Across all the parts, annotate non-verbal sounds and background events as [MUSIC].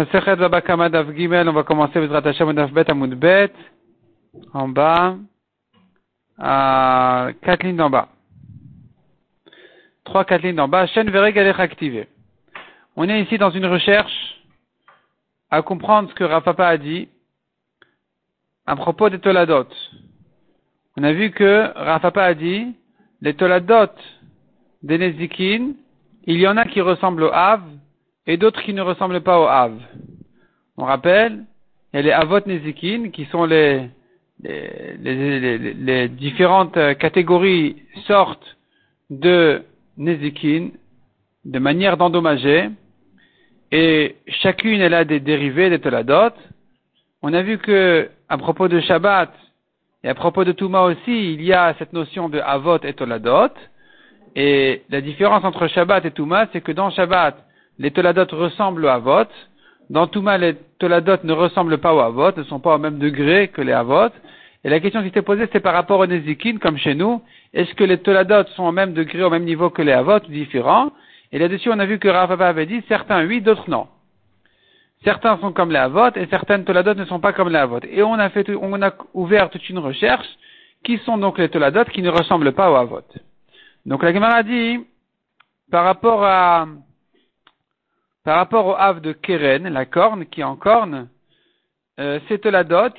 Masechet Baba Kama Daf Gimel, on va commencer avec Hashem Daf Bet Amud Bet, en bas, à quatre lignes d'en bas. Trois, quatre lignes d'en bas, chaîne Veregalech activée. On est ici dans une recherche à comprendre ce que Rafapa a dit à propos des Toladot. On a vu que Rafapa a dit, les Toladot des Nezikin, il y en a qui ressemblent au Hav et d'autres qui ne ressemblent pas au Hav. On rappelle, il y a les Avot Nezikin qui sont les, les, les, les, différentes catégories, sortes de Nezikin, de manière d'endommager, et chacune elle a des dérivés, des toladot. On a vu que, à propos de Shabbat, et à propos de Touma aussi, il y a cette notion de Avot et Toladot. Et la différence entre Shabbat et Touma, c'est que dans Shabbat, les Toladot ressemblent aux Avot. Dans Touma, les Toladot ne ressemblent pas aux Avot, ne sont pas au même degré que les Avot. Et la question qui était posée, c'est par rapport aux Nezikin, comme chez nous. Est-ce que les Toladot sont au même degré, au même niveau que les Avot, ou différents? Et là-dessus, on a vu que Rav avait dit, certains oui, d'autres non. Certains sont comme les Avot, et certaines Toladot ne sont pas comme les Avot. Et on a fait, on a ouvert toute une recherche, qui sont donc les Toladot qui ne ressemblent pas aux Avot. Donc la Gemara dit, par rapport à, par rapport au Hav de Keren, la corne, qui est en corne, euh,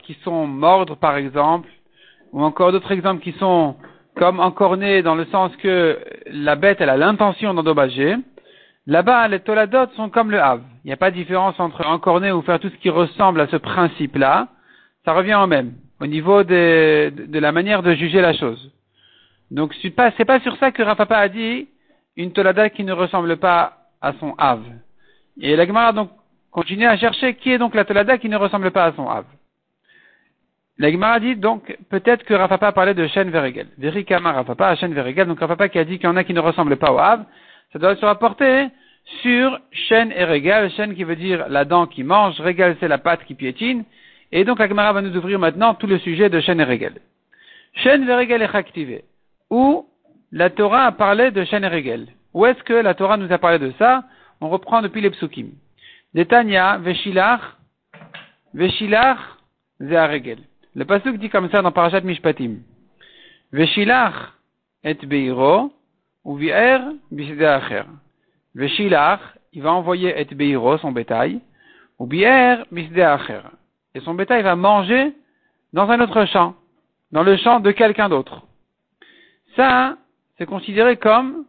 qui sont mordre par exemple, ou encore d'autres exemples qui sont comme encornés dans le sens que la bête elle a l'intention d'endommager, là-bas les Toladot sont comme le Hav. Il n'y a pas de différence entre encorner ou faire tout ce qui ressemble à ce principe-là, ça revient au même, au niveau de, de, la manière de juger la chose. Donc c'est pas, pas sur ça que Rafapa a dit une tolada qui ne ressemble pas à son Hav. Et la Gemara donc continue à chercher qui est donc la tolada qui ne ressemble pas à son Hav. La Gemara dit donc peut-être que Rafapa parlait de Shen Verigel. Verikama Rafapa à Shen Verigel. Donc Rafapa qui a dit qu'il y en a qui ne ressemblent pas au Hav, ça doit se rapporter sur Shen et Regal. Shen qui veut dire la dent qui mange, Regal c'est la patte qui piétine. Et donc la Gemara va nous ouvrir maintenant tout le sujet de Shen et Regal. Shen Verigel est activé où la Torah a parlé de Shen et. Où est-ce que la Torah nous a parlé de ça? On reprend depuis les psukim. Netanya, Veshilach, Veshilach, Regel. Le pasuk dit comme ça dans Parashat Mishpatim. Veshilach et Beiro, ou Vier, Acher. Veshilach, il va envoyer et Beiro, son bétail, ou Bier, Acher. Et son bétail va manger dans un autre champ, dans le champ de quelqu'un d'autre. Ça, c'est considéré comme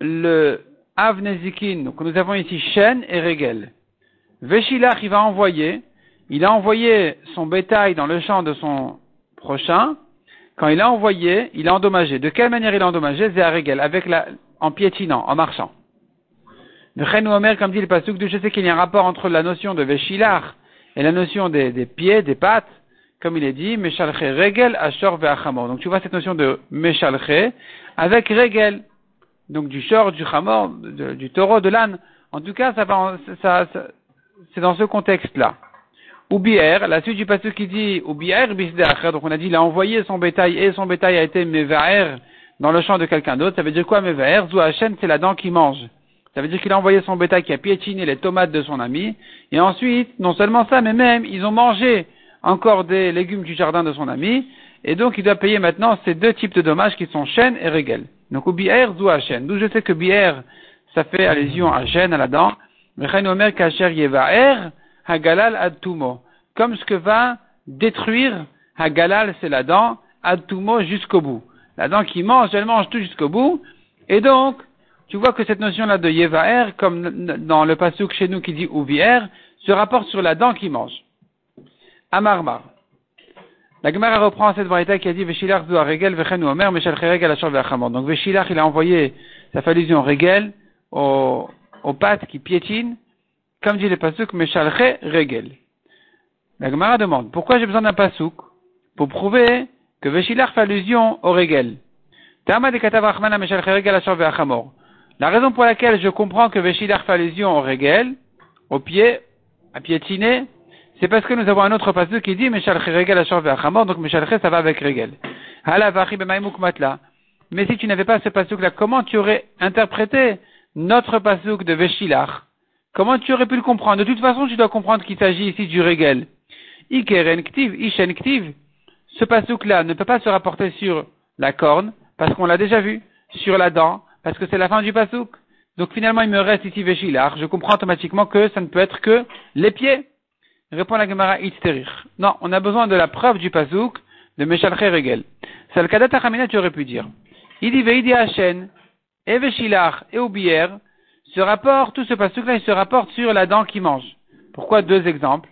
le Avnezikin. Donc nous avons ici Shen et Regel. Veshilach, il va envoyer, il a envoyé son bétail dans le champ de son prochain. Quand il a envoyé, il a endommagé. De quelle manière il a endommagé? C'est à Regel, avec la, en piétinant, en marchant. De Omer, comme dit le Pasuk, je sais qu'il y a un rapport entre la notion de Veshilach et la notion des, des pieds, des pattes comme il est dit, Meshalche Regel Ashor Ve'achamor. Donc tu vois cette notion de Meshalche avec Regel. Donc du short, du chamor, du taureau, de l'âne. En tout cas, ça ça, c'est dans ce contexte-là. Oubier, la suite du passage qui dit Oubier bisdeacher, donc on a dit il a envoyé son bétail et son bétail a été mevaer dans le champ de quelqu'un d'autre. Ça veut dire quoi mevaer? Zouachen, c'est la dent qui mange. Ça veut dire qu'il a envoyé son bétail qui a piétiné les tomates de son ami. Et ensuite, non seulement ça, mais même, ils ont mangé encore des légumes du jardin de son ami, et donc il doit payer maintenant ces deux types de dommages qui sont chêne et régel. Donc ou ou à chêne. D'où je sais que bière, ça fait allusion à chêne, à la dent. Omer kacher yevaer hagalal ad Comme ce que va détruire hagalal, c'est la dent, ad jusqu'au bout. La dent qui mange, elle mange tout jusqu'au bout. Et donc, tu vois que cette notion-là de yevaer, comme dans le pasuk chez nous qui dit ouvière, se rapporte sur la dent qui mange. Amarmar. La Gemara reprend cette variété qui a dit Veshilach du regel vechen omer meshal regel ashor ve'achamor. Donc Veshilach il a envoyé sa allusion regel aux, aux pattes qui piétinent, comme dit le pasuk meshal regel. La Gemara demande pourquoi j'ai besoin d'un pasuk pour prouver que Veshilach fait allusion au regel? La raison pour laquelle je comprends que Veshilach fait allusion au regel, au pied, à piétiner, c'est parce que nous avons un autre passage qui dit Meshalche regel ashor ve'achamor, donc Meshalche ça va avec regel. Mais si tu n'avais pas ce pasuk là, comment tu aurais interprété notre pasuk de Veshilach? Comment tu aurais pu le comprendre? De toute façon, tu dois comprendre qu'il s'agit ici du régel. Ikeren ktiv, ishen ktiv. Ce pasouk-là ne peut pas se rapporter sur la corne, parce qu'on l'a déjà vu, sur la dent, parce que c'est la fin du pasouk. Donc finalement, il me reste ici Veshilar. Je comprends automatiquement que ça ne peut être que les pieds. Répond la Gemara Itzterir. Non, on a besoin de la preuve du pasouk de Meshalche Regel. C'est le tu aurais pu dire. Il dit Veidi Hashen, et Veshilar, et Oubier, se rapporte, tout ce pasouk-là, il se rapporte sur la dent qui mange. Pourquoi deux exemples?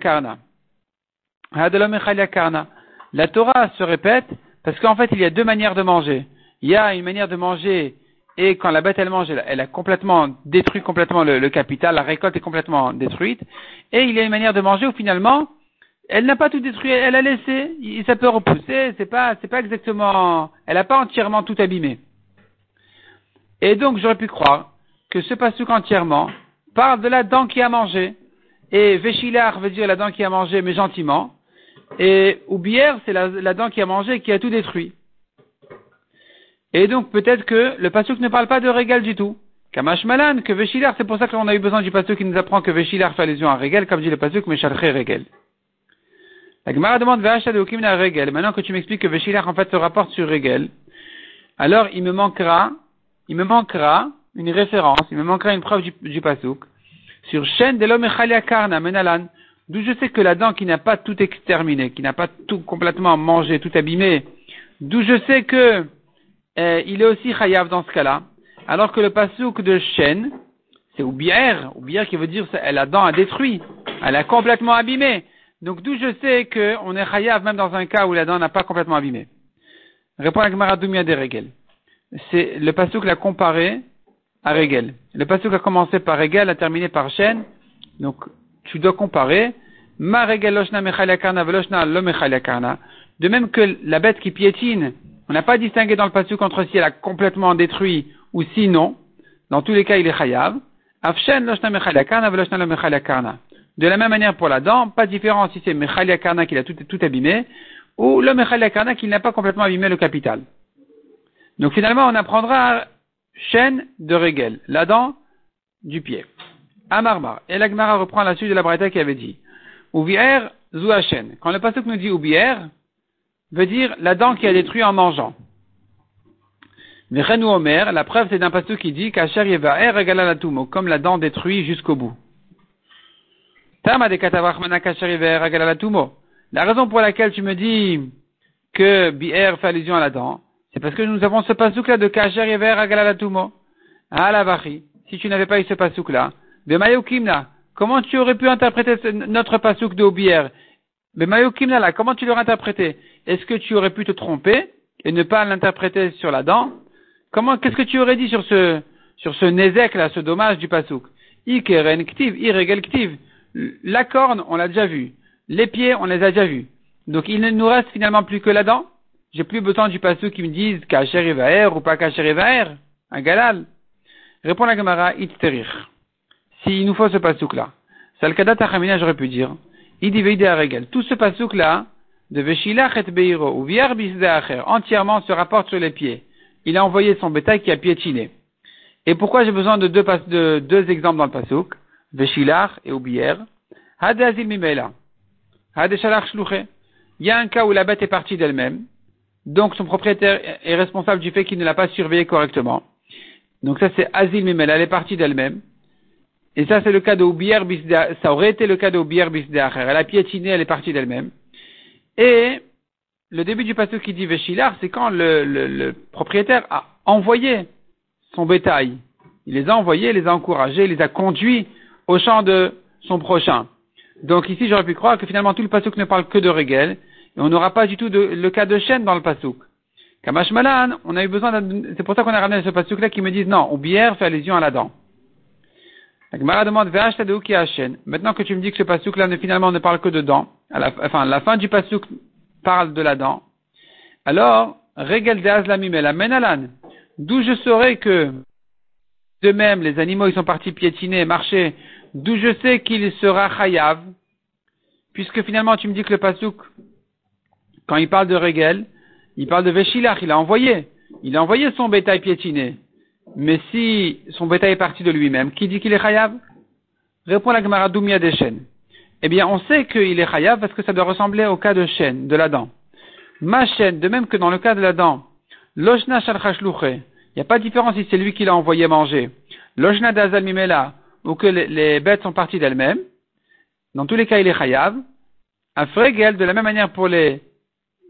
Karna. Karna. La Torah se répète parce qu'en fait, il y a deux manières de manger. Il y a une manière de manger et quand la bête elle mange, elle, a complètement détruit complètement le, capital, la récolte est complètement détruite. Et il y a une manière de manger où finalement, elle n'a pas tout détruit, elle a laissé, ça peut repousser, c'est pas, pas exactement, elle n'a pas entièrement tout abîmé. Et donc j'aurais pu croire que ce pasouk entièrement parle de la dent qui a mangé. Et Véchilar veut dire la dent qui a mangé, mais gentiment. Et Oubière, c'est la, dent qui a mangé qui a tout détruit. Et donc peut-être que le pasuk ne parle pas de régal du tout. Kamash Malan, que Véchilar, c'est pour ça qu'on a eu besoin du pasuk qui nous apprend que Véchilar fait allusion à régal, comme dit le pasuk, mais Shalche régal. La Gemara demande de à régal. Maintenant que tu m'expliques que Véchilar en fait se rapporte sur régal, alors il me manquera, il me manquera une référence, il me manquera une preuve du, du pasuk sur Shen de l'homme Karna Menalan, d'où je sais que la dent qui n'a pas tout exterminé, qui n'a pas tout complètement mangé, tout abîmé, d'où je sais que euh, il est aussi chayav dans ce cas-là, alors que le pasouk de Shen, c'est Oubière, Oubière qui veut dire que la dent a détruit, elle a complètement abîmé. Donc d'où je sais qu'on est chayav même dans un cas où la dent n'a pas complètement abîmé. Répond la Gemara des Regel. C'est le pasouk l'a comparé à Regel. Le passage a commencé par Regel, a terminé par Shen. Donc, tu dois comparer. Ma Regel loshna veloshna lo De même que la bête qui piétine, on n'a pas distingué dans le passage entre si elle a complètement détruit ou si non. Dans tous les cas, il est chayav. De la même manière pour la dent, pas de différence si c'est mechaliakarna qui a tout, tout abîmé, ou le mechaliakarna qui n'a pas complètement abîmé le capital. Donc finalement, on apprendra chaîne de Regel, la dent du pied. Amarmar. Et l'Agmara reprend la suite de la Braïta qui avait dit. Ouvier chaîne. Quand le pasuk nous dit ouvier, veut dire la dent qui a détruit en mangeant. Vechenou Omer, la preuve c'est d'un pasuk qui dit Kacher Yevaer Regalalatumo, comme la dent détruit jusqu'au bout. Tama de La raison pour laquelle tu me dis que Bi'er fait allusion à la dent, c'est parce que nous avons ce pasouk-là de Kacher. Ah la vachi. Si tu n'avais pas eu ce pasouk-là, Bemayokimna, comment tu aurais pu interpréter notre pasouk de Obier Bemayokimna là, comment tu l'aurais interprété? Est-ce que tu aurais pu te tromper et ne pas l'interpréter sur la dent Comment, qu'est-ce que tu aurais dit sur ce, sur ce nezek là, ce dommage du pasouk Ikeren ktiv, irregel ktiv. La corne, on l'a déjà vu. Les pieds, on les a déjà vus. Donc il ne nous reste finalement plus que la dent. J'ai plus besoin du passage qui me disent Kacher ou pas Kacher un galal. Répond la Gemara, Itzterir. S'il nous faut ce pasouk-là, Salkada Tachamina, j'aurais pu dire, Idi à Regel. Tout ce pasouk-là, de Veshilach et Beiro, ou Viar entièrement se rapporte sur les pieds. Il a envoyé son bétail qui a piétiné. Et pourquoi j'ai besoin de deux, de deux exemples dans le pasouk, Veshilach et Oubier, Hadazil Mimela, Hadeshalach Shluche. Il y a un cas où la bête est partie d'elle-même, donc son propriétaire est responsable du fait qu'il ne l'a pas surveillé correctement. Donc ça c'est Azil Mimel, elle est partie d'elle-même. Et ça c'est le cas de Oubier ça aurait été le cas de Oubier Elle a piétiné, elle est partie d'elle-même. Et le début du passage qui dit Veshilar, c'est quand le, propriétaire a envoyé son bétail. Il les a envoyés, les a encouragés, les a conduits au champ de son prochain. Donc ici, j'aurais pu croire que finalement tout le passage ne parle que de Régel, et on n'aura pas du tout le cas de chaîne dans le pasouk. Kamash Malan, on a eu besoin c'est pour ça qu'on a ramené ce pasouk là qui me disent non, ou bière fait allusion à la dent. La Gemara demande, Maintenant que tu me dis que ce pasouk là finalement ne parle que de dents, la, enfin, la fin du pasouk parle de la dent, alors, Regel de Azlamim la Menalan, d'où je saurais que, de même, les animaux, ils sont partis piétiner, marcher, d'où je sais qu'il sera chayav, puisque finalement tu me dis que le pasouk quand il parle de Regel, il parle de Veshilach, il a envoyé. Il a envoyé son bétail piétiné. Mais si son bétail est parti de lui-même, qui dit qu'il est chayav? Répond la Gemara Doumia des chênes. Eh bien, on sait qu'il est chayav parce que ça doit ressembler au cas de chêne, de la dent. Ma chaîne, de même que dans le cas de la dent, loshna il n'y a pas de différence si c'est lui qui l'a envoyé manger. Loshna d'azal mimela, ou que les, bêtes sont parties d'elles-mêmes. Dans tous les cas, il est chayav. Un fregel, de la même manière pour les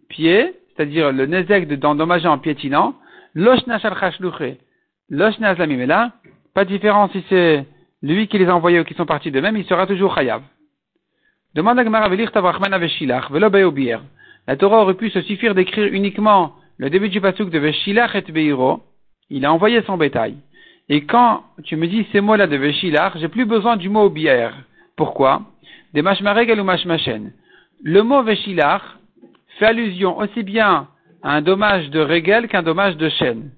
pieds, c'est-à-dire le nezek d'endommager en piétinant, loshna shalchashluche, loshna azlamimela, pas de différence si c'est lui qui les a envoyés ou qui sont partis d'eux-mêmes, il sera toujours chayav. Demande à Gemara La Torah aurait pu se suffire d'écrire uniquement le début du pasuk de Veshilach et Beiro. Il a envoyé son bétail. Et quand tu me dis ces mots-là de Veshilach, j'ai plus besoin du mot bière. Pourquoi? Des mashmaregel ou mashmachen. Le mot Veshilach fait allusion aussi bien à un dommage de regel qu'un dommage de chaîne.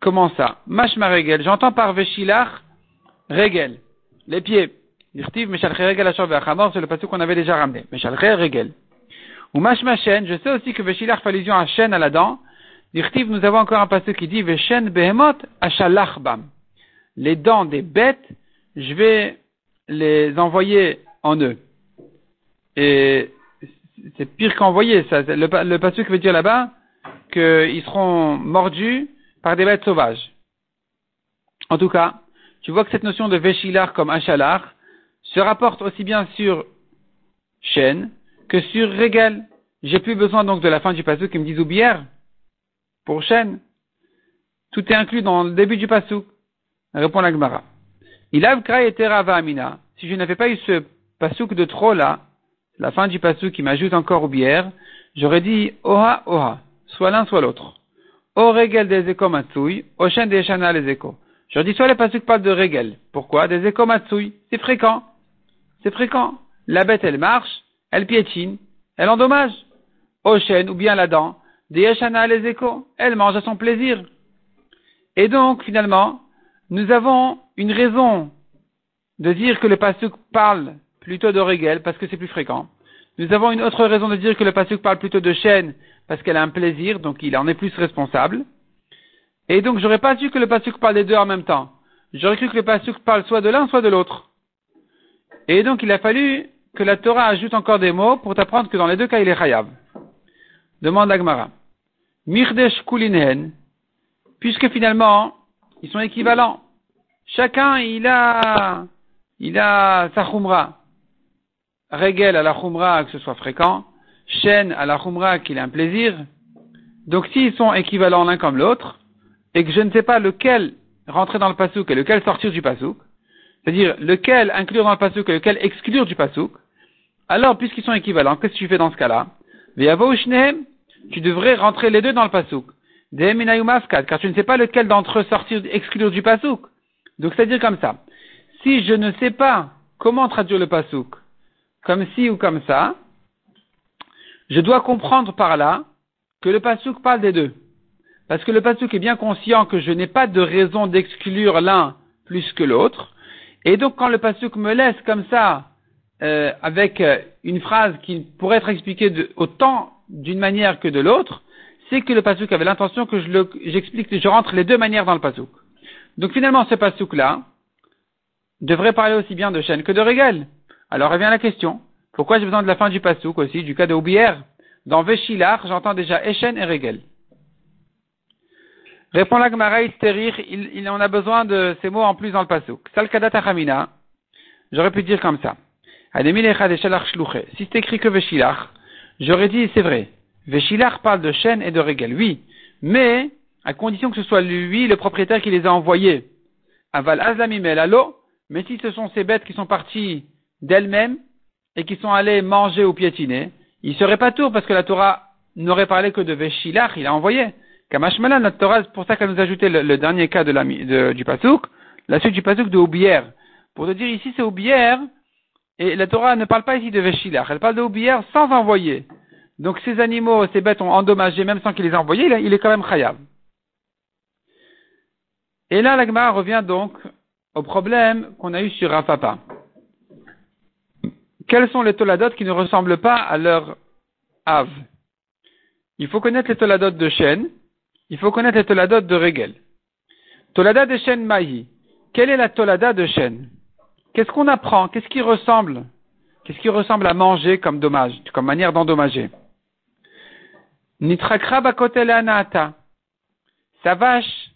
Comment ça? Mashmaregel. J'entends par Veshilach, regel. Les pieds. Dirtiv, Meshalche Regel Ashor Ve'achamor, c'est le passage qu'on avait déjà ramené. Meshalche Regel. Ou Mashmachen, je sais aussi que Veshilach fait allusion à chaîne à la dent. Dirtiv, nous avons encore un passage qui dit Veshen Behemot Ashalach Bam. Les dents des bêtes, je vais les envoyer en eux. Et c'est pire qu'envoyer, ça. Le, le passage veut dire là-bas qu'ils seront mordus par des bêtes sauvages. En tout cas, tu vois que cette notion de Veshilar comme Ashalach, se rapporte aussi bien sur chaîne que sur régal. J'ai plus besoin donc de la fin du pasouk qui me dit oubière pour chaîne. Tout est inclus dans le début du pasouk. Répond la Gemara. Il a amina. Si je n'avais pas eu ce pasouk de trop là, la fin du pasouk qui m'ajoute encore bière, j'aurais dit oha oha, soit l'un soit l'autre. O regel des échos matsui, o chaîne des chana les échos. J'aurais dit soit les pasuk parlent de regel. Pourquoi? Des échos matsui. C'est fréquent. C'est fréquent. La bête, elle marche, elle piétine, elle endommage. Au chêne ou bien la dent, des yeshana les échos, elle mange à son plaisir. Et donc, finalement, nous avons une raison de dire que le pasuk parle plutôt de parce que c'est plus fréquent. Nous avons une autre raison de dire que le pasuk parle plutôt de chêne parce qu'elle a un plaisir, donc il en est plus responsable. Et donc, j'aurais pas su que le pasuk parle des deux en même temps. J'aurais cru que le pasuk parle soit de l'un, soit de l'autre. Et donc il a fallu que la Torah ajoute encore des mots pour t'apprendre que dans les deux cas il est chayav. Demande Agmara. Mirdesh kulinhen, puisque finalement ils sont équivalents. Chacun il a il a sa chumra. Regel à la chumra que ce soit fréquent, Shen à la chumra qu'il ait un plaisir. Donc s'ils sont équivalents l'un comme l'autre, et que je ne sais pas lequel rentrer dans le pasouk et lequel sortir du pasouk, c'est-à-dire lequel inclure dans le pasouk et lequel exclure du pasouk, alors puisqu'ils sont équivalents, qu'est-ce que tu fais dans ce cas-là Tu devrais rentrer les deux dans le pasouk. car tu ne sais pas lequel d'entre eux sortir, exclure du pasouk. Donc c'est-à-dire comme ça. Si je ne sais pas comment traduire le pasouk, comme ci ou comme ça, je dois comprendre par là que le pasouk parle des deux. Parce que le pasouk est bien conscient que je n'ai pas de raison d'exclure l'un plus que l'autre, et donc quand le pasuk me laisse comme ça, euh, avec euh, une phrase qui pourrait être expliquée autant d'une manière que de l'autre, c'est que le pasuk avait l'intention que je j'explique, je rentre les deux manières dans le pasuk. Donc finalement, ce pasuk-là devrait parler aussi bien de chaîne que de régal. Alors revient la question. Pourquoi j'ai besoin de la fin du pasuk aussi, du cas de Oubière Dans Veshilar, j'entends déjà Echen et Regel. Répond la Gemara il, il en a besoin de ces mots en plus dans le pasuk. Salkadat achamina, j'aurais pu dire comme ça. Si c'est écrit que Veshilach, j'aurais dit c'est vrai. Veshilach parle de chêne et de régel, oui. Mais, à condition que ce soit lui, le propriétaire, qui les a envoyés. Aval azlamimel alo, mais si ce sont ces bêtes qui sont parties d'elles-mêmes et qui sont allées manger ou piétiner, il serait pas tour parce que la Torah n'aurait parlé que de Veshilach, il a envoyé. Kamashmala, notre Torah, c'est pour ça qu'elle nous a ajouté le, dernier cas du Pasouk, la suite du Pasouk de Oubière. Pour te dire ici, c'est Oubière, et la Torah ne parle pas ici de Veshilach, elle parle de Oubière sans envoyer. Donc ces animaux, ces bêtes ont endommagé, même sans qu'il les ait envoyés, il est quand même chayav. Et là, l'Agma revient donc au problème qu'on a eu sur Rafapa. Quels sont les toladot qui ne ressemblent pas à leur ave Il faut connaître les toladot de chêne, il faut connaître les toladot de Regel. Tolada de chêne mahi. Quelle est la tolada de chêne Qu'est-ce qu'on apprend? Qu'est-ce qui ressemble? Qu'est-ce qui ressemble à manger comme dommage, comme manière d'endommager? Nitrakra anata. Sa vache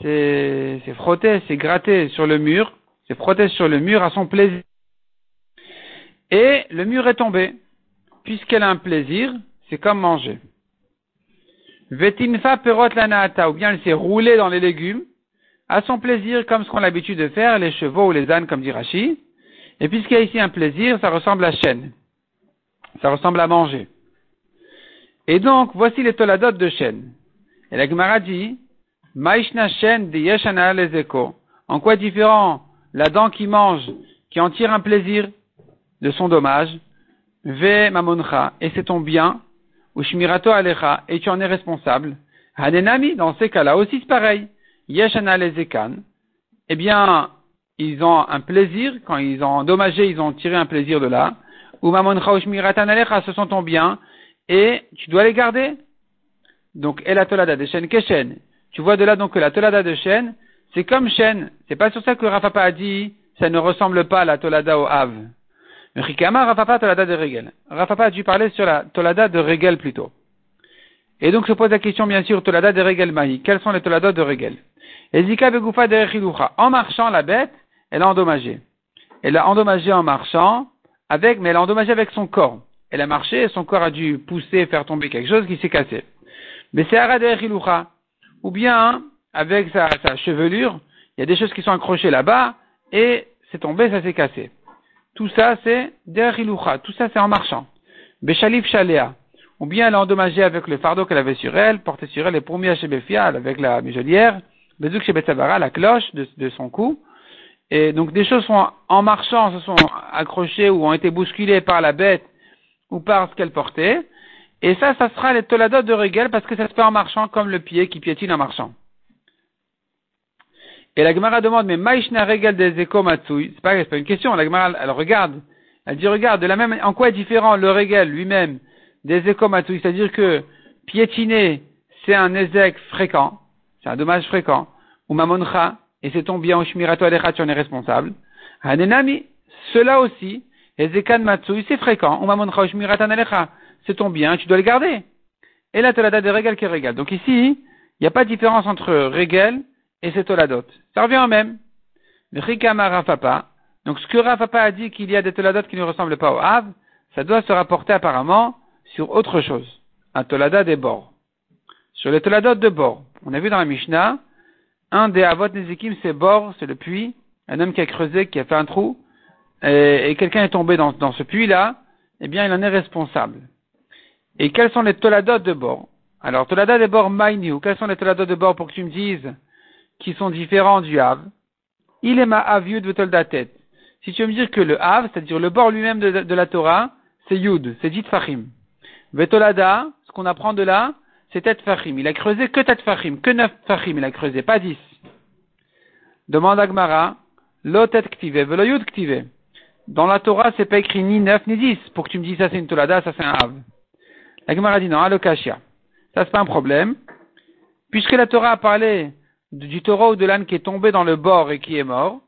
c'est frotter, c'est gratter sur le mur, c'est frotter sur le mur à son plaisir. Et le mur est tombé. Puisqu'elle a un plaisir, c'est comme manger. Vetinfa perot naata, ou bien elle s'est roulée dans les légumes, à son plaisir, comme ce qu'on a l'habitude de faire, les chevaux ou les ânes, comme dit Rashi. Et puisqu'il y a ici un plaisir, ça ressemble à chêne. Ça ressemble à manger. Et donc, voici les toladot de chêne. Et la Gemara dit, Maishna shen de yeshana lezeko. En quoi différent la dent qui mange, qui en tire un plaisir de son dommage, ve mamoncha, et c'est ton bien, ou shmirato alecha, et tu en es responsable. Hanenami, dans ces cas-là aussi c'est pareil. Yeshana lezekan, eh bien, ils ont un plaisir, quand ils ont endommagé, ils ont tiré un plaisir de là. Ou mamoncha ou shmiratan alecha, ce sont ton bien, et tu dois les garder. Donc, elatolada de shen keshen. Tu vois de là donc que la tolada de chêne, c'est comme chêne. C'est pas sur ça que Rafapa a dit, ça ne ressemble pas à la tolada au Hav. Rikama, Rafapa, tolada de Regel. Rafapa a dû parler sur la tolada de Regel plutôt. Et donc se pose la question, bien sûr, tolada de Regel Mahi. Quels sont les toladas de Regel? Ezika begoufa de En marchant, la bête, elle a endommagé. Elle a endommagé en marchant, avec, mais elle a endommagé avec son corps. Elle a marché son corps a dû pousser, faire tomber quelque chose qui s'est cassé. Mais c'est Ara de ou bien avec sa, chevelure, il y a des choses qui sont accrochées là-bas, et c'est tombé, ça s'est cassé. Tout ça, c'est derilucha, tout ça, c'est en marchant. Beshalif shalea, ou bien elle a endommagé avec le fardeau qu'elle avait sur elle, porté sur elle, les premiers befial avec la muselière, bezuk shebetzabara, la cloche de, son cou, et donc des choses sont en marchant, se sont accrochées ou ont été bousculées par la bête ou par ce qu'elle portait, et ça, ça sera les toladot de Regel parce que ça se fait en marchant comme le pied qui piétine en marchant. Et la Gemara demande, mais Maishna Regel des Ekomatsui, c'est pas, pas une question, la Gemara, elle regarde, elle dit, regarde, de la même, en quoi est différent le Regel lui-même des Ekomatsui, c'est-à-dire que piétiner, c'est un Ezek fréquent, c'est un dommage fréquent, ou Mamoncha, et c'est ton bien, ou Shmirato Alecha, tu en es responsable. Hanenami, cela aussi, Ezekan Matsui, c'est fréquent, ou Mamoncha, ou Shmiratan Alecha, c'est ton bien, tu dois le garder. Et la tolada de régel qui est régel. Donc ici, il n'y a pas de différence entre régel et cette toladot. Ça revient au même. Rafapa. Donc ce que Rafapa a dit qu'il y a des toladot qui ne ressemblent pas au Hav, ça doit se rapporter apparemment sur autre chose. Un tolada des bords. Sur les toladot de bord. On a vu dans la Mishnah, un des avot Nezikim, c'est bord, c'est le puits. Un homme qui a creusé, qui a fait un trou, et, quelqu'un est tombé dans, ce puits-là, eh bien il en est responsable. Et quels sont les toladot de bord Alors, toladot de bord maïniou, quels sont les toladot de bord pour que tu me dises qui sont différents du Hav Il est ma tête. Si tu veux me dire que le Hav, c'est-à-dire le bord lui-même de, la Torah, c'est Yud, c'est dit Fahim. Vetolada, ce qu'on apprend de là, c'est Tet Fahim. Il a creusé que Tet Fahim, que 9 Fahim il a creusé, pas 10. Demande Agmara, Lo Tet Ktive, Velo Yud Ktive. Dans la Torah, c'est pas écrit ni 9 ni 10. Pour que tu me dises ça c'est une Tolada, ça c'est un Hav. La Gemara dit non, alokashia. Ça, c'est pas un problème. Puisque la Torah a parlé du taureau ou de l'âne qui est tombé dans le bord et qui est mort,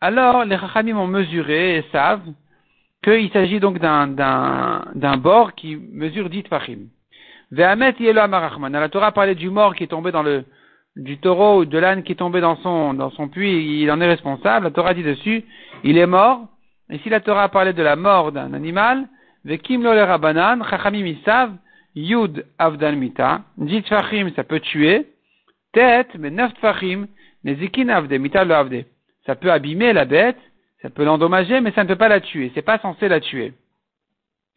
alors les Chachamim ont mesuré et savent qu'il s'agit donc d'un, d'un, bord qui mesure dit fachim. Ve'amet yelo amarachman. La Torah parlé du mort qui est tombé dans le, du taureau ou de l'âne qui est tombé dans son, dans son puits, il en est responsable. La Torah dit dessus, il est mort. Et si la Torah parlé de la mort d'un animal, Vekim lo le rabanan, chachamim isav, yud avdan mita, dit fachim, ça peut tuer, tête, mais neuf fachim, nezikin avde, mita lo avde. Ça peut abîmer la bête, ça peut l'endommager, mais ça ne peut pas la tuer, c'est pas censé la tuer.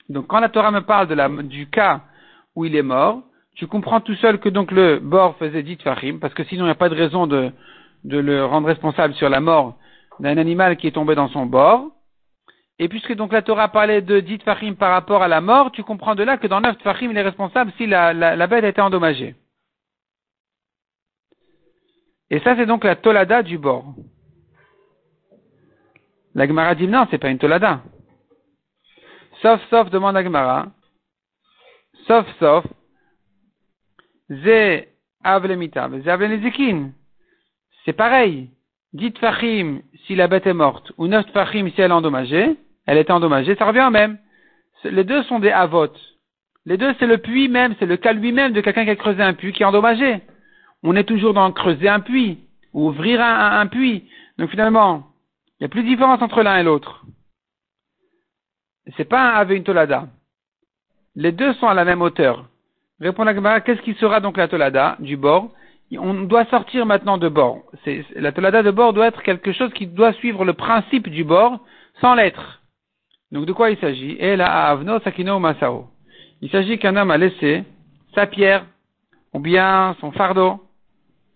Donc quand la Torah me parle de la, du cas où il est mort, tu comprends tout seul que donc le bord faisait dit fachim, parce que sinon il n'y a pas de raison de, de le rendre responsable sur la mort d'un animal qui est tombé dans son bord. Et puisque donc la Torah parlait de dit Fahim par rapport à la mort, tu comprends de là que dans neuf Fahim, il est responsable si la, la, bête a été endommagée. Et ça, c'est donc la Tolada du bord. La Gemara dit non, c'est pas une Tolada. Sauf, sauf, demande la Gemara. Sauf, sauf. Ze avlemita, ze avlenezikin. c'est pareil. Dites Fahim si la bête est morte, ou neuf Fahim si elle est endommagée, elle est endommagée, ça revient même. Les deux sont des avotes. Les deux, c'est le puits même, c'est le cas lui-même de quelqu'un qui a creusé un puits qui est endommagé. On est toujours dans creuser un puits, ou ouvrir un, puits. Donc finalement, il n'y a plus de différence entre l'un et l'autre. C'est pas un Ave une Tolada. Les deux sont à la même hauteur. Répond la Gemara, qu'est-ce qui sera donc la Tolada du bord? On doit sortir maintenant de bord. La Tolada de bord doit être quelque chose qui doit suivre le principe du bord sans l'être. Donc de quoi il s'agit? Sakino Masao. Il s'agit qu'un homme a laissé sa pierre, ou bien son fardeau.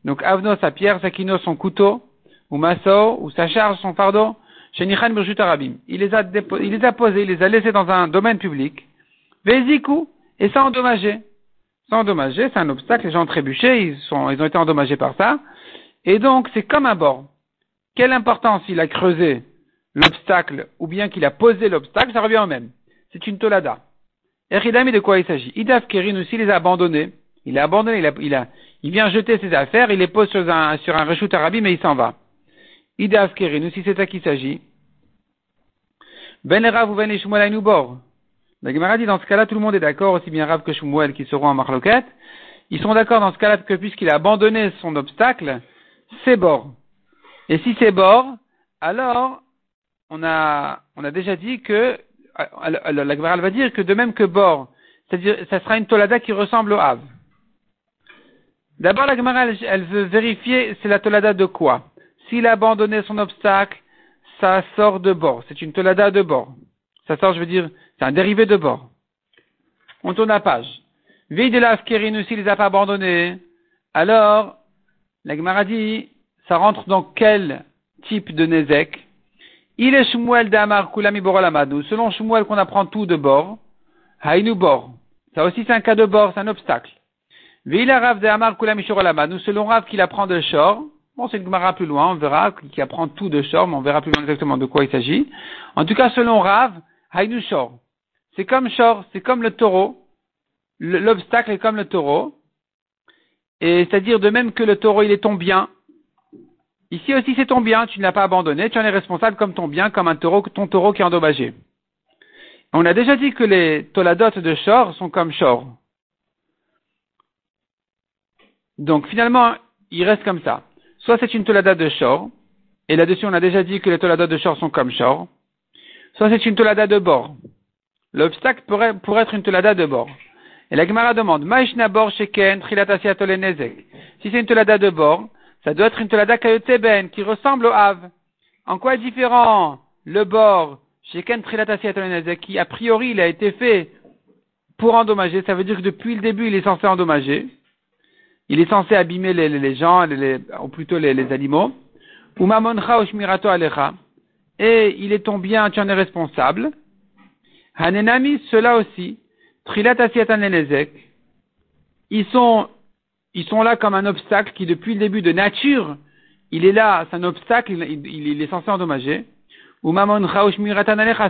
Donc Avno sa pierre, Sakino son couteau, ou Masao, ou sa charge, son fardeau. Shenichan Birjut Arabim. Il les a posés, il les a laissés dans un domaine public. Vézikou, et ça endommagé. Ça endommagé, c'est un obstacle, les gens ont trébuché, ils, ont été endommagés par ça. Et donc, c'est comme un bord. Quelle importance il a creusé l'obstacle ou bien qu'il a posé l'obstacle, ça revient au même. C'est une tolada. Eridami, de quoi il s'agit? Idaf Kerin aussi les a abandonnés. Il a abandonné, a, il, a, il vient jeter ses affaires, il les pose sur un, sur un arabi, mais il s'en va. Idaf Kerin aussi, c'est ça qu'il s'agit. Ben Rav ou Ben Shmuel bord. La Gemara dit dans ce cas-là, tout le monde est d'accord, aussi bien Rav que Shmuel qui seront en marloquette. Ils sont d'accord dans ce cas-là que puisqu'il a abandonné son obstacle, c'est bord. Et si c'est bord, alors on a, on a déjà dit que, la Gemara va dire que de même que bord, c'est-à-dire, ça sera une tolada qui ressemble au Hav. D'abord, la Gemara, elle, veut vérifier, c'est la tolada de quoi S'il a abandonné son obstacle, ça sort de bord. C'est une tolada de bord. Ça sort, je veux dire, c'est un dérivé de bord. On tourne la page. Veille de la s'il les a pas abandonnés, alors, la Gemara dit, ça rentre dans quel type de Nezek? Il est Shmuel d'Amar Kulami Borolamadu. Selon Shmuel qu'on apprend tout de bord. Haïnu bord. Ça aussi c'est un cas de bord, c'est un obstacle. Vila Rav de Amar Kulami Shorolamadu. Selon Rav qu'il apprend de Shor. Bon, c'est une Gemara plus loin, on verra, qui apprend tout de Shor, mais on verra plus loin exactement de quoi il s'agit. En tout cas, selon Rav, Haïnu Shor. C'est comme Shor, c'est comme le taureau. L'obstacle est comme le taureau. Et c'est-à-dire de même que le taureau, il est ton bien, Ici aussi, c'est ton bien, tu ne l'as pas abandonné, tu en es responsable comme ton bien, comme un taureau, ton taureau qui est endommagé. On a déjà dit que les toladotes de Shor sont comme Shor. Donc finalement, il reste comme ça. Soit c'est une tolada de Shor, et là-dessus on a déjà dit que les toladotes de Shor sont comme Shor. Soit c'est une tolada de bord. L'obstacle pourrait, pourrait être une tolada de bord. Et la Gemara demande, Maishna bor sheken Si c'est une tolada de bord, ça doit être une Tolada Kayoteben qui ressemble au Hav. En quoi est différent le bord chez Ken qui a priori il a été fait pour endommager, ça veut dire que depuis le début il est censé endommager. Il est censé abîmer les, gens, ou plutôt les, animaux. Ou mamoncha alecha. Et il est ton bien, tu en es responsable. Hanenami, cela aussi. Trilat Ils sont ils sont là comme un obstacle qui, depuis le début de nature, il est là, c'est un obstacle, il, est censé endommager. Ou mamon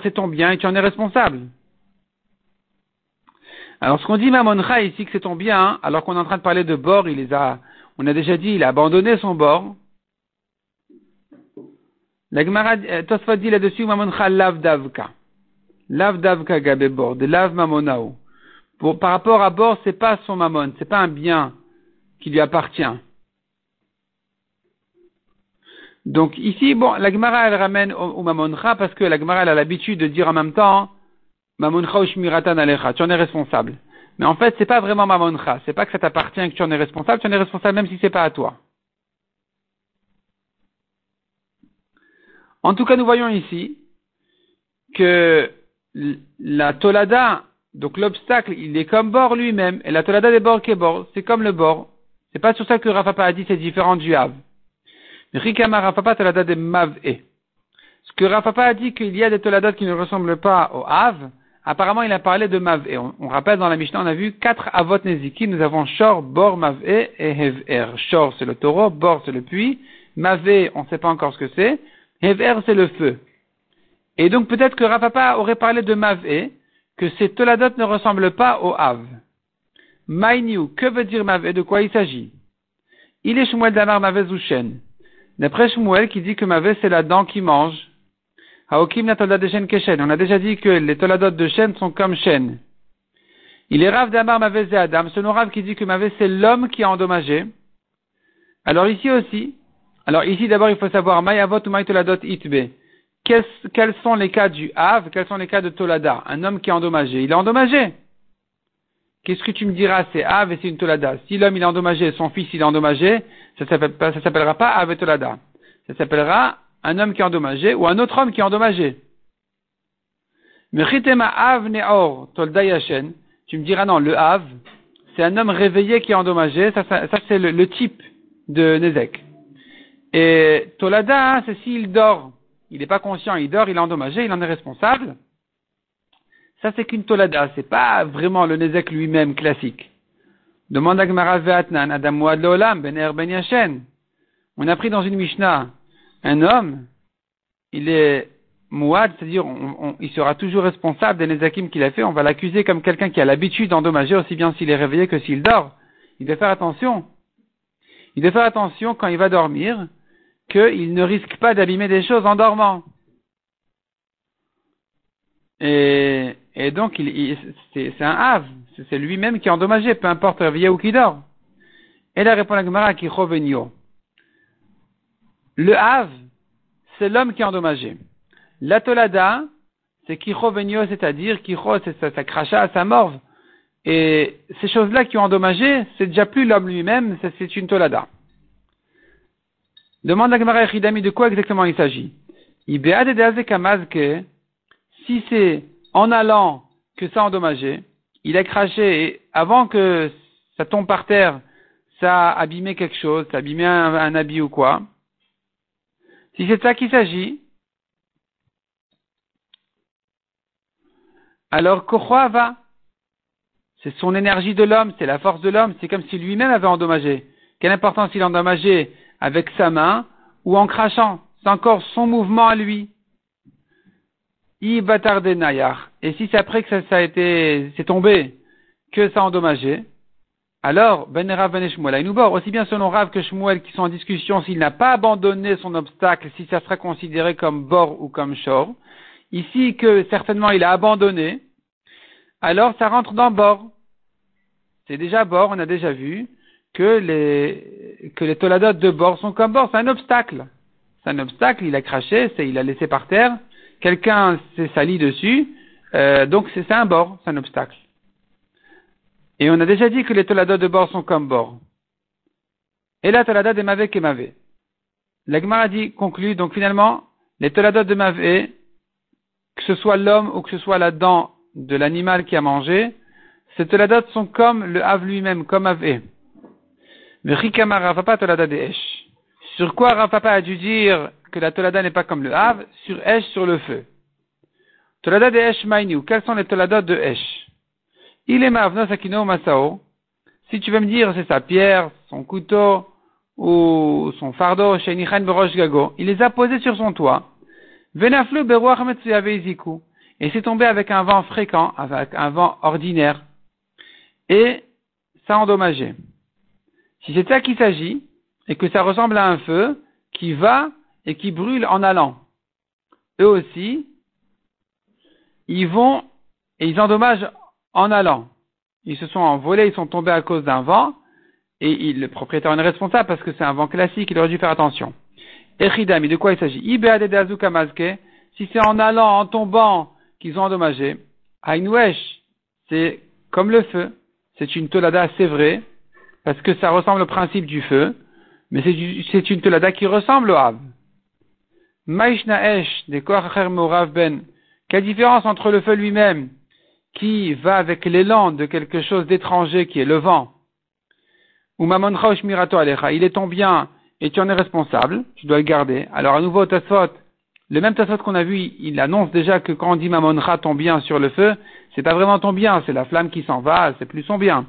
c'est ton bien et tu en es responsable. Alors, ce qu'on dit mamon ici, que c'est ton bien, alors qu'on est en train de parler de bord, il les a, on a déjà dit, il a abandonné son bord. La Gemara, euh, Tosfot dit là-dessus, mamon lav davka. Lav davka gabe bord, de lav mamonao. par rapport à bord, c'est pas son mamon, c'est pas un bien qui lui appartient. Donc ici, bon, la Gemara elle ramène au, Mamoncha parce que la Gemara elle a l'habitude de dire en même temps Mamoncha ou Shmiratan Alecha, tu en es responsable. Mais en fait, c'est pas vraiment Mamoncha, c'est pas que ça t'appartient que tu en es responsable, tu en es responsable même si c'est pas à toi. En tout cas, nous voyons ici que la Tolada, donc l'obstacle, il est comme bord lui-même, et la Tolada des bords qui est bord, c'est comme le bord. C'est pas sur ça que Rafapa a dit c'est différent du Hav. Rikama Rafapa Tolada de Mav-E. Ce que Rafapa a dit qu'il y a des Toladot qui ne ressemblent pas au Hav, apparemment il a parlé de Mav-E. On, rappelle dans la Mishnah, on a vu quatre Avot Neziki, nous avons Shor, Bor, Mav-E et Hever. Shor c'est le taureau, Bor c'est le puits, Mav-E on ne sait pas encore ce que c'est, Hever c'est le feu. Et donc peut-être que Rafapa aurait parlé de Mav-E, que ces Toladot ne ressemblent pas au Hav. Maïniu, que veut dire Mavé De quoi il s'agit? Il est Shmuel Damar Mavezouchen. D'après Shmuel qui dit que Mavé c'est la dent qui mange. Haokim de que On a déjà dit que les toladot de chêne sont comme chêne. Il est Rav d'Amar Mavé et Adam. Selon Rav qui dit que Mavé c'est l'homme qui a endommagé. Alors ici aussi. Alors ici d'abord il faut savoir Mayavot ou Maïtoladot itbe. Quels sont les cas du Hav, quels sont les cas de Tolada Un homme qui est endommagé. Il est endommagé. Qu'est-ce que tu me diras? C'est Av et c'est une Tolada. Si l'homme il est endommagé, son fils il est endommagé, ça ne s'appellera pas Av et Tolada. Ça s'appellera un homme qui est endommagé ou un autre homme qui est endommagé. Mais Av Neor Tolda Yashen, tu me diras non, le Av, c'est un homme réveillé qui est endommagé, ça, c'est le, type de Nezek. Et Tolada, c'est s'il dort, il n'est pas conscient, il dort, il est endommagé, il en est responsable. Ça, c'est qu'une tolada, c'est pas vraiment le Nezek lui-même classique. Demande à Ben Er Ben Yashen. On a pris dans une Mishnah un homme, il est Mouad, c'est-à-dire il sera toujours responsable des Nezakim qu'il a fait, on va l'accuser comme quelqu'un qui a l'habitude d'endommager aussi bien s'il est réveillé que s'il dort. Il doit faire attention. Il doit faire attention quand il va dormir, qu'il ne risque pas d'abîmer des choses en dormant. Et, donc, c'est un Hav. C'est lui-même qui est endommagé, peu importe réveillé ou qui dort. Et là répond la Gemara qui Le Hav, c'est l'homme qui est endommagé. La Tolada, c'est Kichovenio, c'est-à-dire Kicho, c'est sa, crachat, sa morve. Et ces choses-là qui ont endommagé, c'est déjà plus l'homme lui-même, c'est une Tolada. Demande à Gemara Echidami de quoi exactement il s'agit. Si c'est en allant que ça a endommagé, il a craché et avant que ça tombe par terre, ça a abîmé quelque chose, ça a abîmé un, habit ou quoi. Si c'est ça qu'il s'agit, alors Kochua va. C'est son énergie de l'homme, c'est la force de l'homme, c'est comme si lui-même avait endommagé. Quelle importance il a endommagé avec sa main ou en crachant C'est encore son mouvement à lui. Et si c'est après que ça, a été, c'est tombé, que ça a endommagé, alors, Ben Rav Ben Shmuel, aussi bien selon Rav que Shmuel qui sont en discussion s'il n'a pas abandonné son obstacle, si ça sera considéré comme bord ou comme shor. Ici que certainement il a abandonné, alors ça rentre dans bord. C'est déjà bord, on a déjà vu que les, que les toladot de bord sont comme bord, c'est un obstacle. C'est un obstacle, il a craché, c'est, il a laissé par terre, quelqu'un s'est sali dessus, euh, donc c'est un bord, c'est un obstacle. Et on a déjà dit que les toladot de bord sont comme bord. Et la tolada de mavé est mavé. La a dit, conclut, donc finalement, les toladot de mavé, que ce soit l'homme ou que ce soit la dent de l'animal qui a mangé, ces toladot sont comme le have lui-même, comme. Mais Rikama Rafapa tolada de Esh. Sur quoi Rafapa a dû dire que la tolada n'est pas comme le Hav, sur Esh, sur le feu. Tolada de Esh Mainu, quels sont les toladas de Esh? Il est Mavnos Akino Masao. Si tu veux me dire, c'est sa pierre, son couteau, ou son fardeau, Shenichan Berosh Gago, il les a posés sur son toit. Venaflu Beruach Iziku. Et c'est tombé avec un vent fréquent, avec un vent ordinaire. Et ça a endommagé. Si c'est ça qu'il s'agit, et que ça ressemble à un feu, qui va et qui brûlent en allant. Eux aussi, ils vont et ils endommagent en allant. Ils se sont envolés, ils sont tombés à cause d'un vent, et le propriétaire est responsable parce que c'est un vent classique, il aurait dû faire attention. Echidami, de quoi il s'agit? Si c'est en allant, en tombant, qu'ils ont endommagé, Hainwesh, c'est comme le feu. C'est une tolada, c'est vrai, parce que ça ressemble au principe du feu, mais c'est une tolada qui ressemble au Hav. Maishnaesh de Morav Ben? Quelle différence entre le feu lui-même, qui va avec l'élan de quelque chose d'étranger qui est le vent, ou Mirato Alecha, il est ton bien et tu en es responsable, tu dois le garder. Alors à nouveau, Tasfot, le même Tasfot qu'on a vu, il annonce déjà que quand on dit Mamoncha ton bien sur le feu, c'est pas vraiment ton bien, c'est la flamme qui s'en va, c'est plus son bien.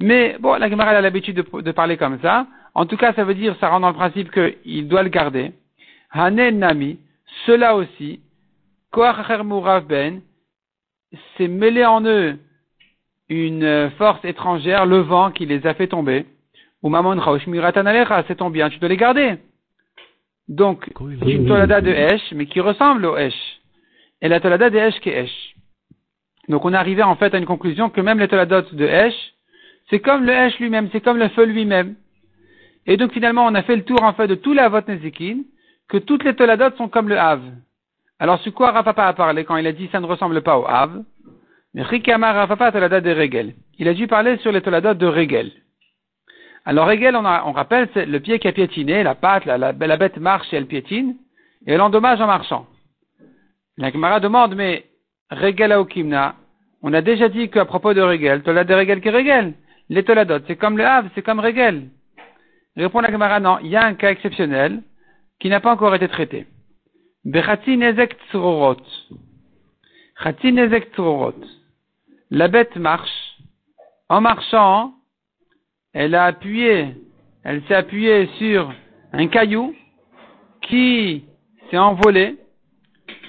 Mais bon, la Gemara a l'habitude de, parler comme ça. En tout cas, ça veut dire, ça rend dans le principe qu'il doit le garder. Hanen Nami, cela aussi, Ben, c'est mêlé en eux une force étrangère, le vent qui les a fait tomber. Ou Mamon c'est ton bien, tu dois les garder. Donc, c'est une tolada de Esh, mais qui ressemble au Esh. Et la tolada de Esh qui est Esh. Donc, on est arrivé en fait à une conclusion que même les toladot de Esh, c'est comme le Esh lui-même, c'est comme le feu lui-même. Et donc, finalement, on a fait le tour en fait de tous les Avot Nezikin, que toutes les toladot sont comme le Hav. Alors, sur quoi Rafapa a parlé quand il a dit ça ne ressemble pas au Hav. Il a dû parler sur les toladot de Regel. Alors, Regel, on, on rappelle, c'est le pied qui a piétiné, la patte, la, la, bête marche et elle piétine, et elle endommage en marchant. La Gemara demande, mais Regel Aokimna, on a déjà dit qu'à propos de Regel, Tolad de Regel qui Regel, les Toladot, c'est comme le Hav, c'est comme Regel. Répond la Gemara, non, il y a un cas exceptionnel qui n'a pas encore été traité. Bechatzi Nezek Tzurorot. Nezek La bête marche. En marchant, elle a appuyé, elle s'est appuyée sur un caillou qui s'est envolé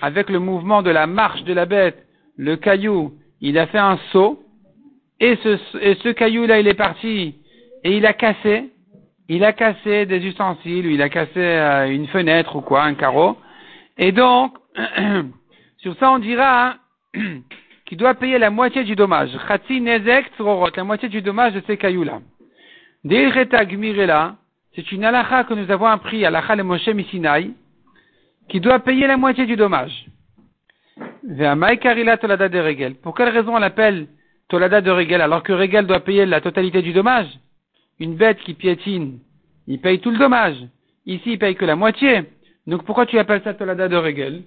avec le mouvement de la marche de la bête. Le caillou, il a fait un saut et ce, et ce caillou-là, il est parti et il a cassé, il a cassé des ustensiles, ou il a cassé euh, une fenêtre ou quoi, un carreau. Et donc, [CLEARS THROAT] sur ça, on dira [CLEARS THROAT] qu'il doit payer la moitié du dommage. la moitié du dommage de ces cailloux-là. C'est une halakha que nous avons appris, à le Moshe Misinaï, qui doit payer la moitié du dommage. Pour quelle raison on l'appelle Tolada de Regel alors que Regel doit payer la totalité du dommage? Une bête qui piétine, il paye tout le dommage. Ici, il paye que la moitié. Donc pourquoi tu appelles ça Tolada de Regel?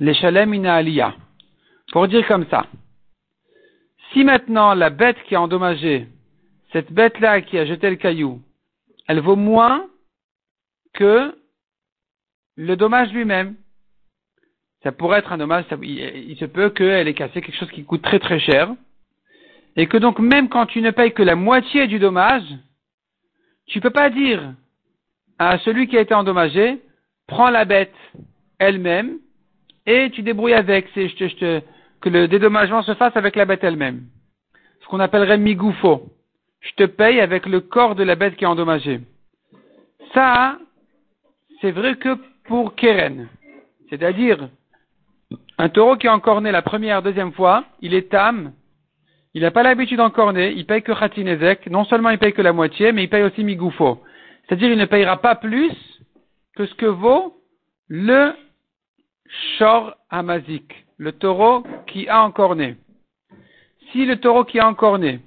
Les Shalem ina Pour dire comme ça. Si maintenant la bête qui a endommagé cette bête-là qui a jeté le caillou, elle vaut moins que le dommage lui-même. Ça pourrait être un dommage, il, se peut qu'elle ait cassé quelque chose qui coûte très très cher, et que donc même quand tu ne payes que la moitié du dommage, tu ne peux pas dire à celui qui a été endommagé, prends la bête elle-même et tu débrouilles avec, que le dédommagement se fasse avec la bête elle-même. Ce qu'on appellerait migoufo je te paye avec le corps de la bête qui est endommagée. Ça, c'est vrai que pour Keren. C'est-à-dire, un taureau qui est encorné la première, deuxième fois, il est tam, il n'a pas l'habitude d'encorner, il paye que Khatinezek, non seulement il paye que la moitié, mais il paye aussi Migoufo. C'est-à-dire, il ne payera pas plus que ce que vaut le Shor Amazik, le taureau qui a encorné. Si le taureau qui a encorné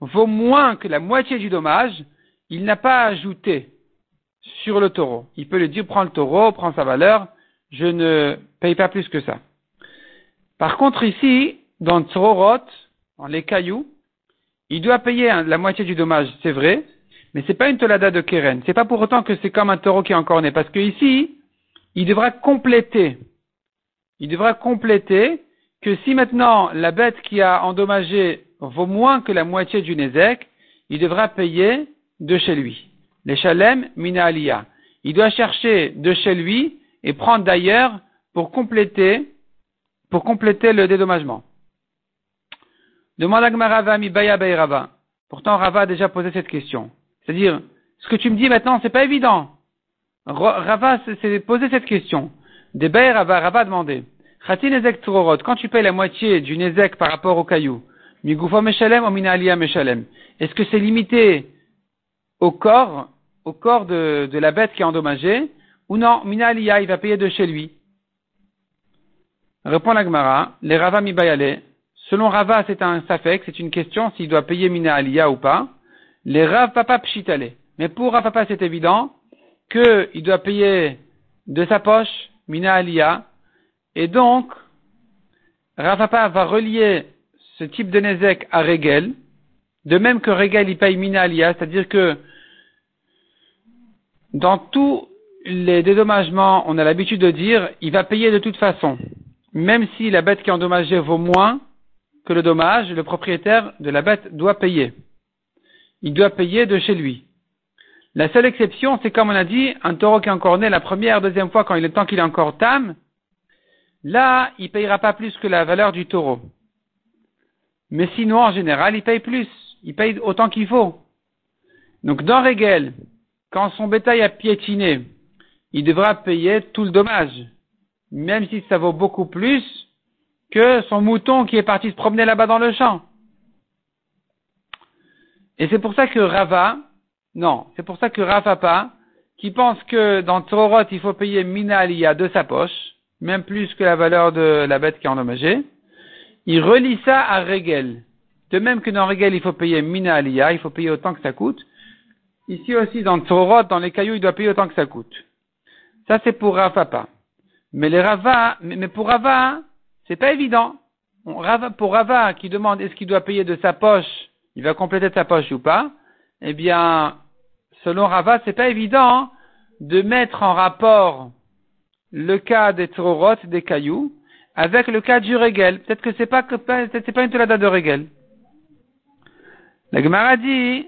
vaut moins que la moitié du dommage, il n'a pas ajouté sur le taureau. Il peut le dire, prends le taureau, prends sa valeur, je ne paye pas plus que ça. Par contre, ici, dans Tzorot, dans les cailloux, il doit payer la moitié du dommage, c'est vrai, mais c'est pas une tolada de Keren. C'est pas pour autant que c'est comme un taureau qui est encore né, parce que ici, il devra compléter. Il devra compléter que si maintenant la bête qui a endommagé vaut moins que la moitié du Nézek, il devra payer de chez lui. Les Shalem Mina Il doit chercher de chez lui et prendre d'ailleurs pour compléter, pour compléter le dédommagement. Demande à Rava Baya. Pourtant, Rava a déjà posé cette question. C'est-à-dire, ce que tu me dis maintenant, c'est pas évident. Rava s'est posé cette question. Des Rava, Rava a demandé. Quand tu payes la moitié du Nézek par rapport au caillou, est-ce que c'est limité au corps, au corps de, la bête qui est endommagée, ou non, Mina il va payer de chez lui? Répond la Gemara, les Rava Mibayale. Selon Rava, c'est un safek, c'est une question s'il doit payer Mina ou pas. Les Rav Papa. Mais pour Rav Papa, c'est évident qu'il doit payer de sa poche Mina Et donc, Rav Papa va relier ce type de Nezek à Regel, de même que Regel il paye Mina c'est-à-dire que dans tous les dédommagements, on a l'habitude de dire, il va payer de toute façon. Même si la bête qui est endommagée vaut moins que le dommage, le propriétaire de la bête doit payer. Il doit payer de chez lui. La seule exception, c'est comme on a dit, un taureau qui est encore né la première, deuxième fois, quand il est temps qu'il est encore tam, là, il payera pas plus que la valeur du taureau. Mais sinon, en général, il paye plus. Il paye autant qu'il faut. Donc, dans Régel, quand son bétail a piétiné, il devra payer tout le dommage, même si ça vaut beaucoup plus que son mouton qui est parti se promener là-bas dans le champ. Et c'est pour ça que Rava, non, c'est pour ça que Rafapa, qui pense que dans Torot, il faut payer Mina Aliyah de sa poche, même plus que la valeur de la bête qui est endommagée, il relie ça à Regel. De même que dans Regel, il faut payer Mina Aliyah, il faut payer autant que ça coûte. Ici aussi, dans Torot, dans les cailloux, il doit payer autant que ça coûte. Ça, c'est pour Rafapa. Mais les Rava, mais pour Rava, c'est pas évident. Pour Rava, qui demande est-ce qu'il doit payer de sa poche il va compléter sa poche ou pas, eh bien, selon Rava, c'est pas évident hein, de mettre en rapport le cas des trorotes, des cailloux, avec le cas du régel. Peut-être que c'est pas que c'est pas une tolada de régel. La Gemara dit,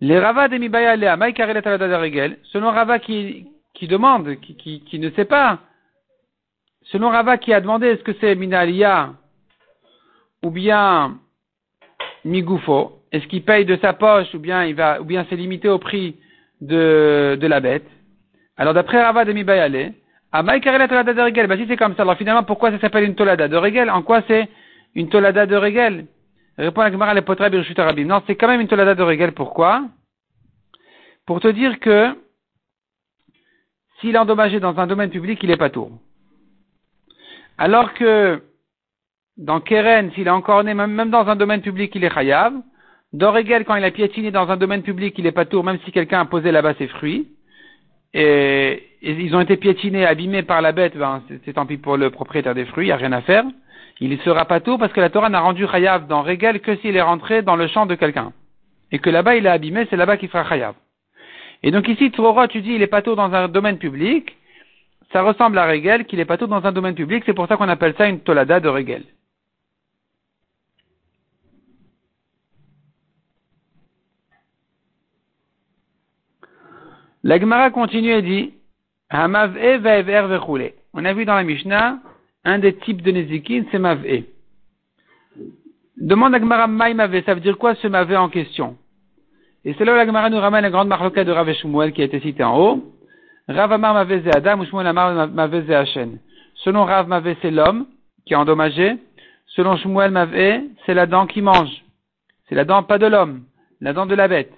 les Rava de Mibaya Lea, la tolada de régel, selon Rava qui, qui demande, qui, qui, qui, ne sait pas, selon Rava qui a demandé est-ce que c'est Minalia ou bien Migoufo, est-ce qu'il paye de sa poche ou bien il va, ou bien c'est limité au prix de, de la bête? Alors d'après Rava de Mibayale, à la Tolada de Regel, bah si c'est comme ça, alors finalement pourquoi ça s'appelle une Tolada de Regel? En quoi c'est une Tolada de Regel? Répond la Gemara Lepotra Rabim. Non, c'est quand même une Tolada de Regel, pourquoi? Pour te dire que s'il est endommagé dans un domaine public, il est pas tour. Alors que dans Keren, s'il est encore né, même, dans un domaine public, il est chayav. Dans Regel, quand il a piétiné dans un domaine public, il est pas tour, même si quelqu'un a posé là-bas ses fruits. Et, ils ont été piétinés, abîmés par la bête, ben, c'est tant pis pour le propriétaire des fruits, il n'y a rien à faire. Il ne sera pas tour parce que la Torah n'a rendu chayav dans Regel que s'il est rentré dans le champ de quelqu'un. Et que là-bas il est abîmé, c'est là-bas qu'il fera chayav. Et donc ici, Torah, tu dis, il est pas dans un domaine public, ça ressemble à Regel, qu'il est pas tour dans un domaine public, c'est pour ça qu'on appelle ça une tolada de Regel. La Gemara continue et dit, On a vu dans la Mishnah, un des types de Nezikin, c'est Mav'e. Demande à Gemara Maïmave, ça veut dire quoi ce Mav'e en question? Et c'est là où la Gemara nous ramène la grande marloquette de Rav Shmuel qui a été citée en haut. Rav Amar Mav'e c'est Adam, ou Shmuel Amar Mav'e. Selon Rav Mav'e c'est l'homme qui est endommagé. Selon Shmuel Mav'e, c'est la dent qui mange. C'est la dent pas de l'homme, la dent de la bête.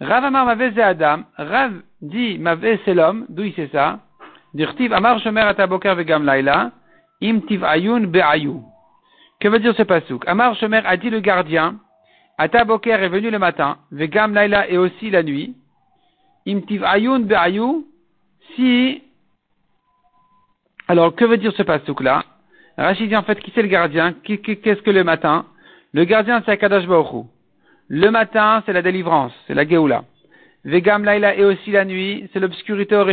Rav Amar Adam, Rav dit Maveze c'est l'homme, d'où il sait ça? Dirtiv Amar Shomer Ataboker Vegam Laila, Im Tiv Ayun Be'ayu. Que veut dire ce pasouk Amar Shomer a dit le gardien, Ataboker est venu le matin, Vegam Laila et aussi la nuit, Im Tiv Ayun Be'ayu, si... Alors, que veut dire ce pasouk là? Rachid dit en fait, qui c'est le gardien? Qu'est-ce que le matin? Le gardien c'est Akadash Baruch le matin, c'est la délivrance, c'est la Géoula. Vegam Laila et aussi la nuit, c'est l'obscurité au.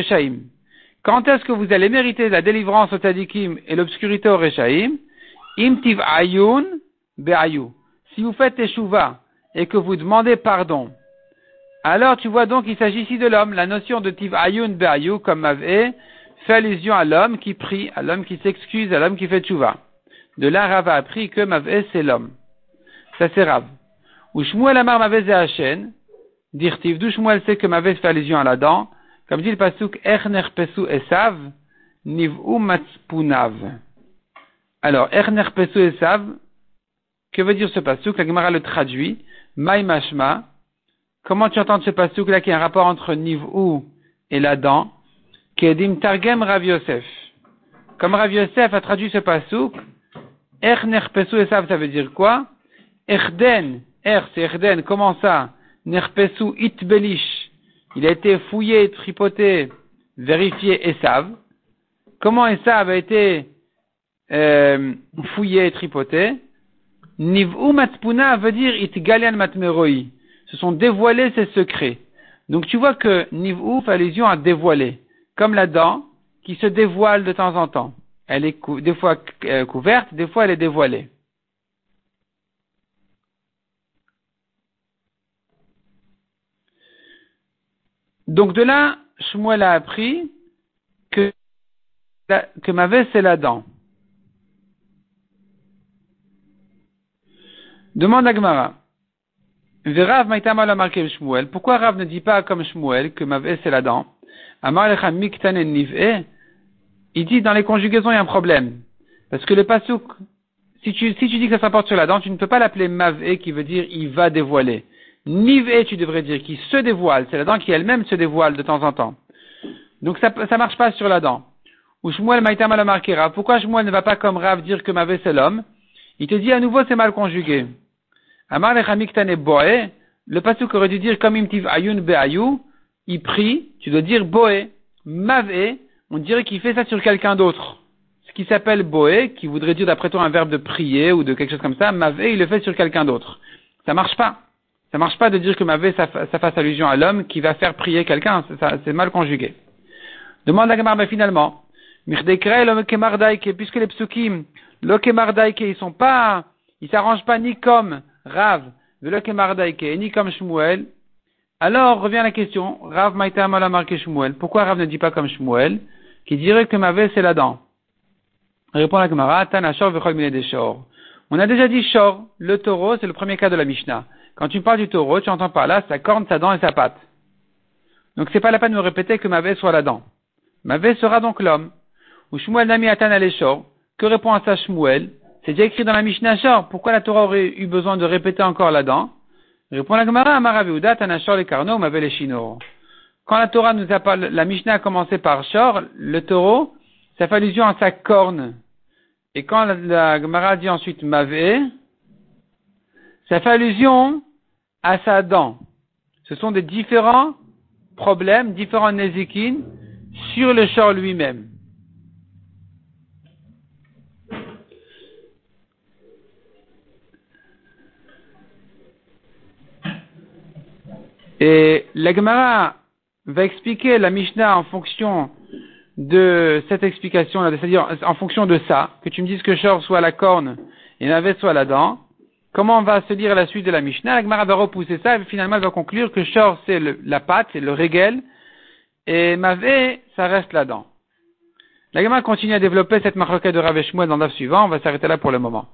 Quand est-ce que vous allez mériter la délivrance au Tadikim et l'obscurité au Rechaim Imtiv Ayun Be'ayu. Si vous faites Teshuvah et que vous demandez pardon, alors tu vois donc qu'il s'agit ici de l'homme. La notion de Tiv Ayun Be'ayu, comme Mavé, fait allusion à l'homme qui prie, à l'homme qui s'excuse, à l'homme qui fait Teshuvah. De là, Rav a appris que Mavé, c'est l'homme. Ça, c'est Rav. Ou Shmuel Amar Mavez et Hachen, dirtiv, d'où Shmuel sait que Mavez fait allusion à la dent, comme dit le pasuk Erner Pesu Esav, Niv'u Matspunav. Alors, Erner Pesu Esav, que veut dire ce pasuk? La Gemara le traduit, Maï Mashma. Comment tu entends ce pasuk là qui a un rapport entre Niv'u et la dent? Kedim Targem Rav Yosef. Comme Rav Yosef a traduit ce pasuk, Erner Pesu Esav, ça veut dire quoi? Erden Er, c'est comment ça? Nerpesu itbelish. Il a été fouillé, tripoté, vérifié Esav. Comment Esav a été euh, fouillé, tripoté? Niv'u matpuna veut dire itgalian matmeroi. Se sont dévoilés ses secrets. Donc tu vois que Niv'u fait allusion à dévoiler. Comme la dent qui se dévoile de temps en temps. Elle est des fois euh, couverte, des fois elle est dévoilée. Donc de là, Shmuel a appris que, que Mavé c'est la dent. Demande à Gemara. Maïtama l'a Shmuel. Pourquoi Rav ne dit pas comme Shmuel que Mavé c'est la dent? Amar lecha Il dit dans les conjugaisons il y a un problème. Parce que le pasouk, si tu, si tu dis que ça s'apporte sur la dent, tu ne peux pas l'appeler Mavé qui veut dire il va dévoiler. Nivé, tu devrais dire qui se dévoile. C'est la dent qui elle-même se dévoile de temps en temps. Donc ça, ça marche pas sur la dent. Ou Shmuel Rav. Pourquoi Shmuel ne va pas comme Rav dire que Mavé c'est l'homme? Il te dit à nouveau c'est mal conjugué. Amar le boé, le pasuk aurait dû dire comme imtiv ayun be'ayu, il prie, tu dois dire boé. Mavé, on dirait qu'il fait ça sur quelqu'un d'autre. Ce qui s'appelle boé, qui voudrait dire d'après toi un verbe de prier ou de quelque chose comme ça, mavé, il le fait sur quelqu'un d'autre. Ça marche pas. Ça marche pas de dire que mavé, ça, ça fasse allusion à l'homme qui va faire prier quelqu'un. C'est mal conjugué. Demande à Gamar, mais finalement, puisque les psukim, l'okemardaike, ils sont pas, ils s'arrangent pas ni comme Rav, ni comme Shmuel, alors revient la question, Rav Maïta marqué Shmuel. Pourquoi Rav ne dit pas comme Shmuel, qui dirait que Mavé c'est la dent? Répond la Gemara, Tan des Shor. On a déjà dit Shor, le taureau, c'est le premier cas de la Mishnah. Quand tu parles du taureau, tu entends par là sa corne, sa dent et sa patte. Donc c'est pas la peine de me répéter que Mavé soit la dent. Mavé sera donc l'homme. Ou Shmuel Nami Atan Shor. Que répond à ça Shmuel? C'est déjà écrit dans la Mishnah Shor. Pourquoi la Torah aurait eu besoin de répéter encore là-dedans Répond la Gemara, Amaraviuda, Tanashor, les Karno, les Shino. Quand la Torah nous a parlé, la Mishnah a commencé par Shor, le taureau, ça fait allusion à sa corne. Et quand la, Gemara dit ensuite Mavé, ça fait allusion à sa dent. Ce sont des différents problèmes, différents nézikines sur le Shor lui-même. Et la Gemara va expliquer la Mishnah en fonction de cette explication-là, c'est-à-dire en fonction de ça, que tu me dises que Shor soit la corne et Navet soit la dent. Comment on va se dire la suite de la Mishnah? La Gemara va repousser ça et finalement elle va conclure que Shor c'est la pâte, c'est le régel, et Mavé ça reste la dent. La Gemara continue à développer cette marque de Raveshmoua dans le suivant, on va s'arrêter là pour le moment.